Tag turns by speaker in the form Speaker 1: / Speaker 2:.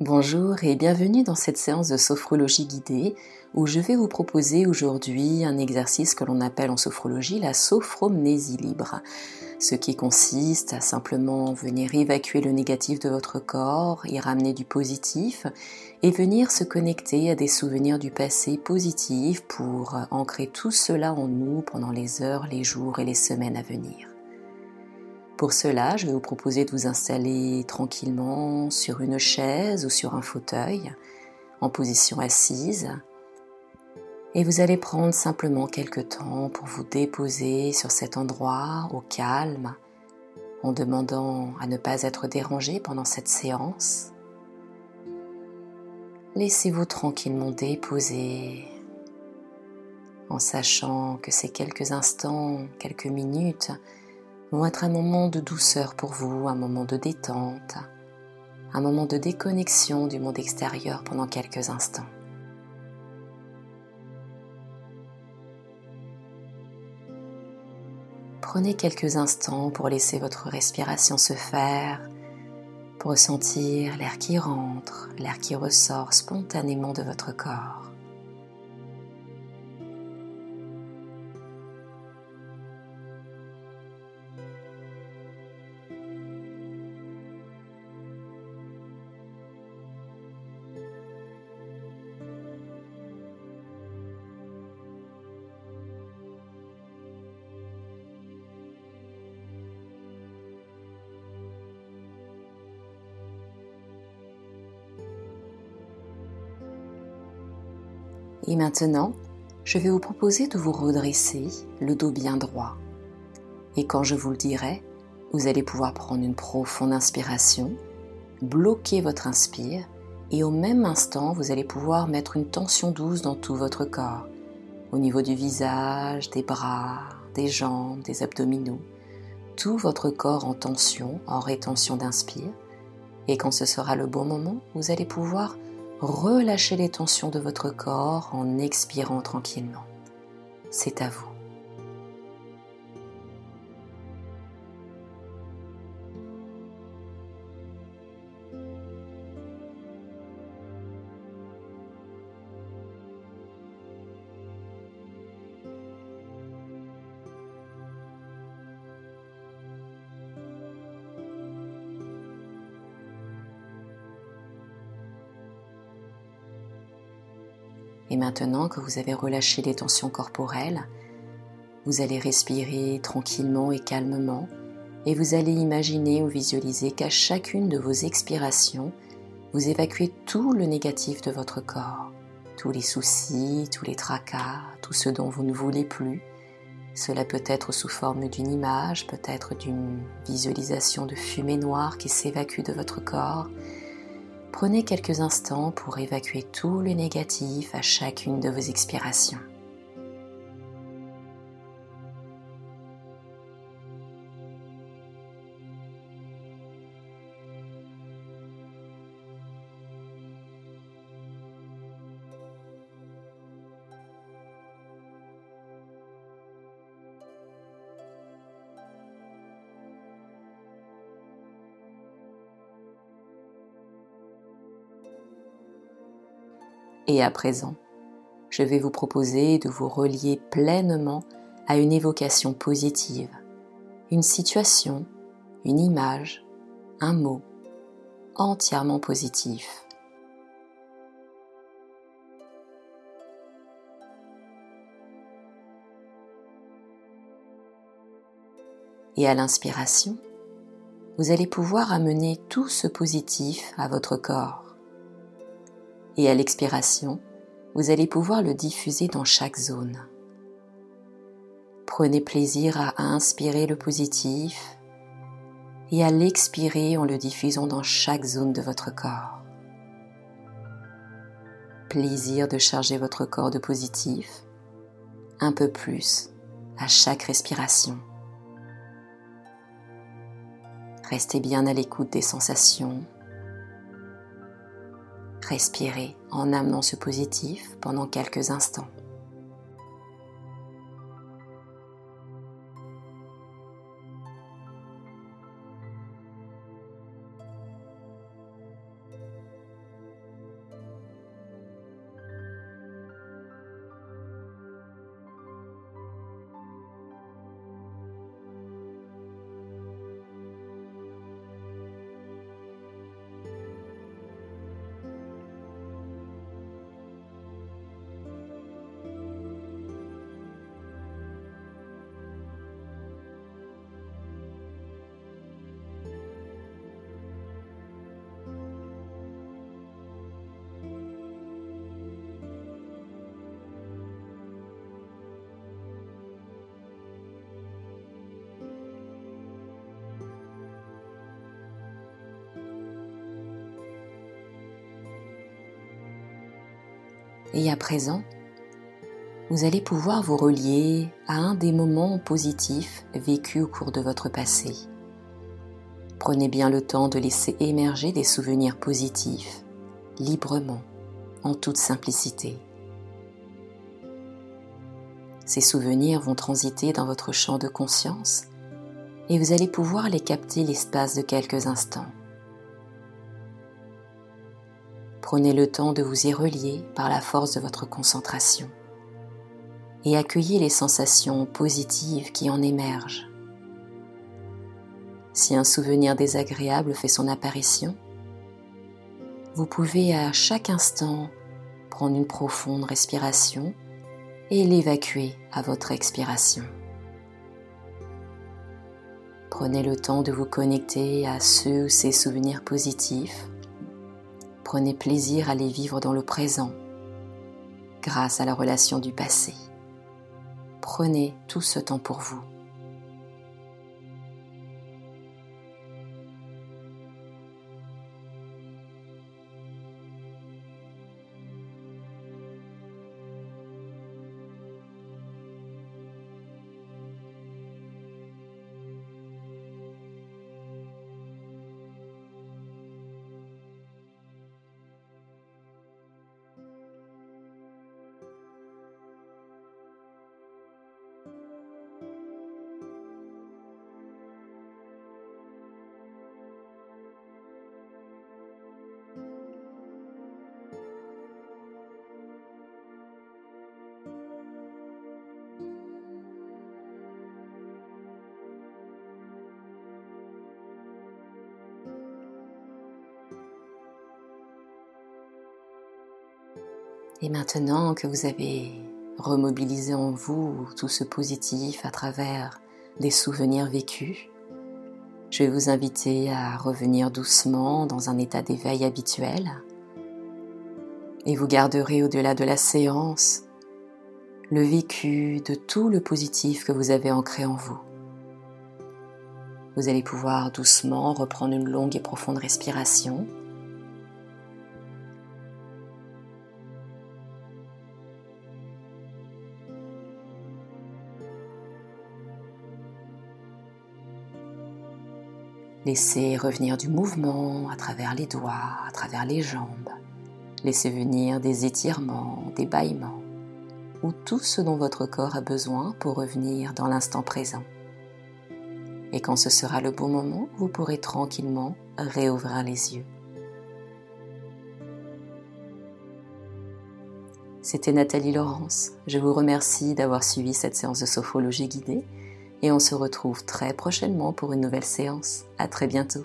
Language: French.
Speaker 1: Bonjour et bienvenue dans cette séance de sophrologie guidée où je vais vous proposer aujourd'hui un exercice que l'on appelle en sophrologie la sophromnésie libre, ce qui consiste à simplement venir évacuer le négatif de votre corps, y ramener du positif et venir se connecter à des souvenirs du passé positifs pour ancrer tout cela en nous pendant les heures, les jours et les semaines à venir. Pour cela, je vais vous proposer de vous installer tranquillement sur une chaise ou sur un fauteuil en position assise. Et vous allez prendre simplement quelques temps pour vous déposer sur cet endroit au calme en demandant à ne pas être dérangé pendant cette séance. Laissez-vous tranquillement déposer en sachant que ces quelques instants, quelques minutes, vont être un moment de douceur pour vous, un moment de détente, un moment de déconnexion du monde extérieur pendant quelques instants. Prenez quelques instants pour laisser votre respiration se faire, pour ressentir l'air qui rentre, l'air qui ressort spontanément de votre corps. Et maintenant, je vais vous proposer de vous redresser, le dos bien droit. Et quand je vous le dirai, vous allez pouvoir prendre une profonde inspiration, bloquer votre inspire, et au même instant, vous allez pouvoir mettre une tension douce dans tout votre corps, au niveau du visage, des bras, des jambes, des abdominaux, tout votre corps en tension, en rétention d'inspire. Et quand ce sera le bon moment, vous allez pouvoir relâchez les tensions de votre corps en expirant tranquillement. C'est à vous. Et maintenant que vous avez relâché les tensions corporelles, vous allez respirer tranquillement et calmement et vous allez imaginer ou visualiser qu'à chacune de vos expirations, vous évacuez tout le négatif de votre corps, tous les soucis, tous les tracas, tout ce dont vous ne voulez plus. Cela peut être sous forme d'une image, peut-être d'une visualisation de fumée noire qui s'évacue de votre corps, Prenez quelques instants pour évacuer tout le négatif à chacune de vos expirations. Et à présent, je vais vous proposer de vous relier pleinement à une évocation positive, une situation, une image, un mot entièrement positif. Et à l'inspiration, vous allez pouvoir amener tout ce positif à votre corps et à l'expiration, vous allez pouvoir le diffuser dans chaque zone. Prenez plaisir à inspirer le positif et à l'expirer en le diffusant dans chaque zone de votre corps. Plaisir de charger votre corps de positif un peu plus à chaque respiration. Restez bien à l'écoute des sensations Respirez en amenant ce positif pendant quelques instants. Et à présent, vous allez pouvoir vous relier à un des moments positifs vécus au cours de votre passé. Prenez bien le temps de laisser émerger des souvenirs positifs, librement, en toute simplicité. Ces souvenirs vont transiter dans votre champ de conscience et vous allez pouvoir les capter l'espace de quelques instants. Prenez le temps de vous y relier par la force de votre concentration et accueillez les sensations positives qui en émergent. Si un souvenir désagréable fait son apparition, vous pouvez à chaque instant prendre une profonde respiration et l'évacuer à votre expiration. Prenez le temps de vous connecter à ceux ou ces souvenirs positifs. Prenez plaisir à les vivre dans le présent grâce à la relation du passé. Prenez tout ce temps pour vous. Et maintenant que vous avez remobilisé en vous tout ce positif à travers des souvenirs vécus, je vais vous inviter à revenir doucement dans un état d'éveil habituel. Et vous garderez au-delà de la séance le vécu de tout le positif que vous avez ancré en vous. Vous allez pouvoir doucement reprendre une longue et profonde respiration Laissez revenir du mouvement à travers les doigts, à travers les jambes. Laissez venir des étirements, des bâillements, ou tout ce dont votre corps a besoin pour revenir dans l'instant présent. Et quand ce sera le bon moment, vous pourrez tranquillement réouvrir les yeux. C'était Nathalie Laurence. Je vous remercie d'avoir suivi cette séance de sophrologie guidée et on se retrouve très prochainement pour une nouvelle séance. À très bientôt.